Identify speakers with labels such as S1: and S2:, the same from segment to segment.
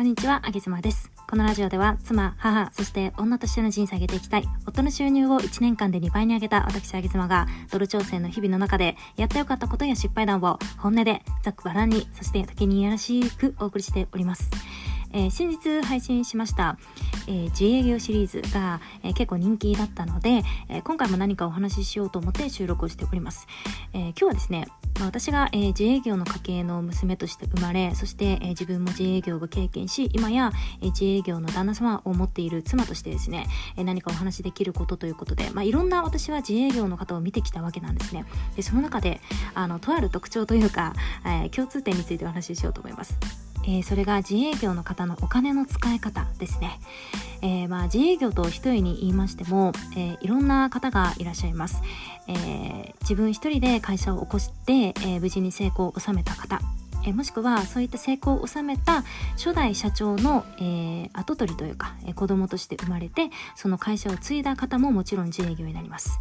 S1: こんにちは、あげずまです。このラジオでは、妻、母、そして女としての人生を上げていきたい、夫の収入を1年間で2倍に上げた私、あげずまが、ドル調整の日々の中で、やってよかったことや失敗談を、本音で、ざっくばらんに、そして時にいやらしくお送りしております。えー先日配信しました、えー自営業シリーズが、えー結構人気だったので、え今回も何かお話ししようと思って収録をしております。え今日はですね、まあ私が、え自営業の家系の娘として生まれ、そして、え自分も自営業を経験し、今や、え自営業の旦那様を持っている妻としてですね、え何かお話しできることということで、まあ、いろんな私は自営業の方を見てきたわけなんですね。で、その中で、あの、とある特徴というか、え共通点についてお話ししようと思います。えーそれが自営業の方のお金の使い方ですね。えーまあ、自営業と一重に言いましても、えーいろんな方がいらっしゃいます。え自分一人で会社を起こして、え無事に成功を収めた方。えもしくはそういった成功を収めた初代社長の、えー後取りというか、えー子供として生まれてその会社を継いだ方ももちろん自営業になります、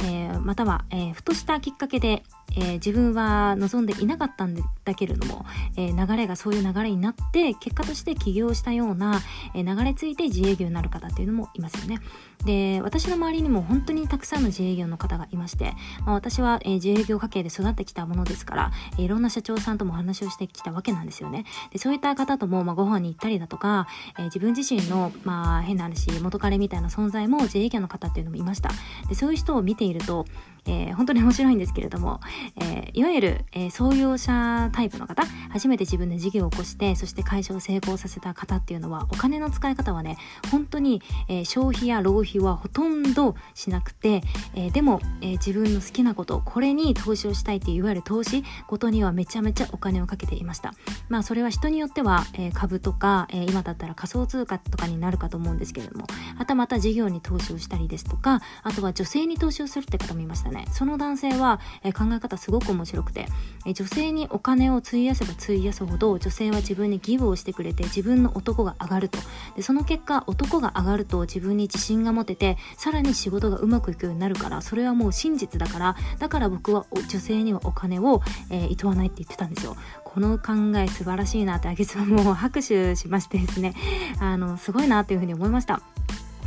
S1: えーまたは、えふとしたきっかけで、えー自分は望んでいなかったんだけれども、えー流れがそういう流れになって結果として起業したような、えー流れ着いて自営業になる方っていうのもいますよね。で私の周りにも本当にたくさんの自営業の方がいまして、まあ、私は、え自営業家系で育ってきたものですから、えいろんな社長さんとも話をしてきたわけなんですよね。でそういった方とも、まあ、ご飯に行ったりだとか、え自分自身の、まあ、変な話元彼みたいな存在も自営業の方っていうのもいました。でそういう人を見ていると、え本当に面白いんですけれども、えーいわゆる、えー創業者タイプの方初めて自分で事業を起こしてそして会社を成功させた方っていうのはお金の使い方はね本当に、えー消費や浪費はほとんどしなくて、えでも、え自分の好きなことこれに投資をしたいっていういわゆる投資ことにはめちゃめちゃお金をかけていました。まあそれは人によっては、え株とか、え今だったら仮想通貨とかになるかと思うんですけれどもはたまた事業に投資をしたりですとかあとは女性に投資をするって方もいましたね。その男性は、え考え方すごく面白くて、え女性にお金を費やせば費やすほど女性は自分にギブをしてくれて自分の男が上がると。でその結果男が上がると自分に自信が持ててさらに仕事がうまくいくようになるからそれはもう真実だからだから僕は女性にはお金を、えー、いとわないって言ってたんですよ。この考え素晴らしいなってあげつはもう拍手しましてですね。あのすごいなっていうふうに思いました。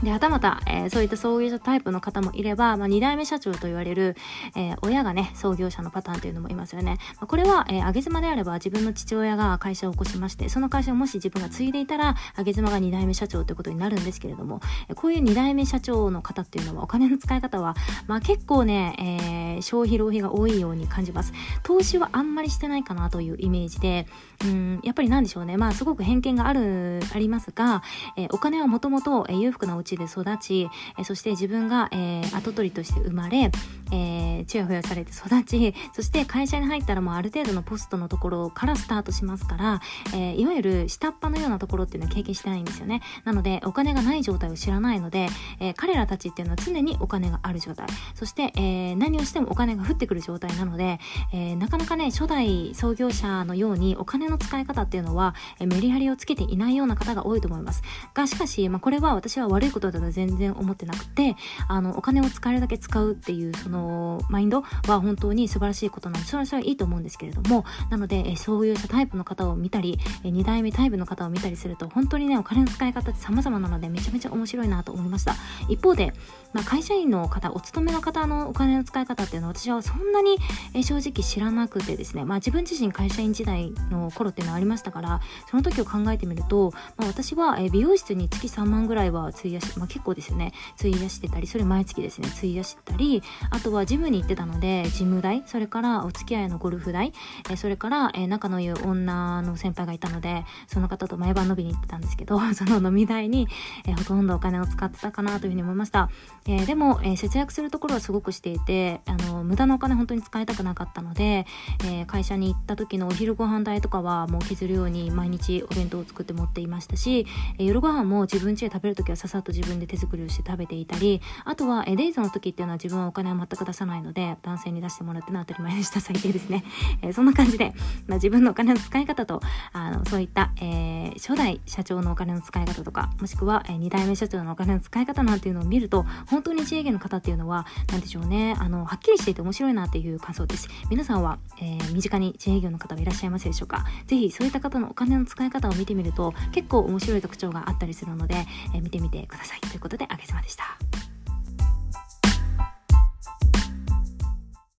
S1: で、はたまた、えーそういった創業者タイプの方もいれば、まあ、2代目社長と言われる、えー親がね、創業者のパターンというのもいますよね。まあこれは、えー、上げ妻であれば自分の父親が会社を起こしまして、その会社をもし自分が継いでいたら、上げ妻が2代目社長ということになるんですけれども、えこういう2代目社長の方っていうのは、お金の使い方は、まあ結構ね、えー消費浪費が多いように感じます。投資はあんまりしてないかなというイメージで、うん、やっぱりなんでしょうね。まあすごく偏見がある、ありますが、えーお金はもともとえ裕福なお家で育ち、えそして自分が、えー跡取りとして生まれ、えー、ちやほやされて育ち、そして会社に入ったらもうある程度のポストのところからスタートしますから、えーいわゆる下っ端のようなところっていうのは経験してないんですよね。なので、お金がない状態を知らないので、えー彼らたちっていうのは常にお金がある状態。そして、えー何をしてもお金が降ってくる状態なので、えーなかなかね、初代創業者のようにお金の使い方っていうのは、えーメリハリをつけていないような方が多いと思います。が、しかし、まあ、これは私は悪いことだと全然思ってなくて、あの、お金を使えるだけ使うっていう、その、マインドは本当に素晴らしいことなので、それはそれはいいと思うんですけれども、なので、えー創業者タイプの方を見たり、え2代目タイプの方を見たりすると、本当にね、お金の使い方って様々なので、めちゃめちゃ面白いなと思いました。一方で、まあ、会社員の方、お勤めの方のお金の使い方っていうのは私はそんなに、え正直知らなくてですね、まあ自分自身会社員時代の頃っていうのはありましたから、その時を考えてみると、まあ、私は、え美容室に月3万ぐらいは費やし、まあ結構ですよね、費やしてたり、それ毎月ですね、費やしてたり、あとはジムに行ってたので、ジム代、それからお付き合いのゴルフ代、えそれから、え仲の良い女の先輩がいたので、その方と毎晩飲みに行ってたんですけど、その飲み代に、えほとんどお金を使ってたかなというふうに思いました。えでも、え節約するところはすごくしていて、あの、無駄なお金本当に使いたくなかったので、え会社に行った時のお昼ご飯代とかはもう削るように毎日お弁当を作って持っていましたし、え夜ご飯も自分家で食べる時はささっと自分で手作りをして食べていたり、あとは、えデイズの時っていうのは自分はお金は全く出さないので男性に出してもらってのは当たり前でした。最低ですね、えー、そんな感じで、まあ、自分のお金の使い方とあのそういった、えー、初代社長のお金の使い方とかもしくは、えー、2代目社長のお金の使い方なんていうのを見ると本当に自営業の方っていうのは何でしょうね。あのはっきりしていて面白いなっていう感想です。皆さんは、えー、身近に自営業の方はいらっしゃいますでしょうか？ぜひそういった方のお金の使い方を見てみると結構面白い特徴があったりするので、えー、見てみてください。ということであげずまでした。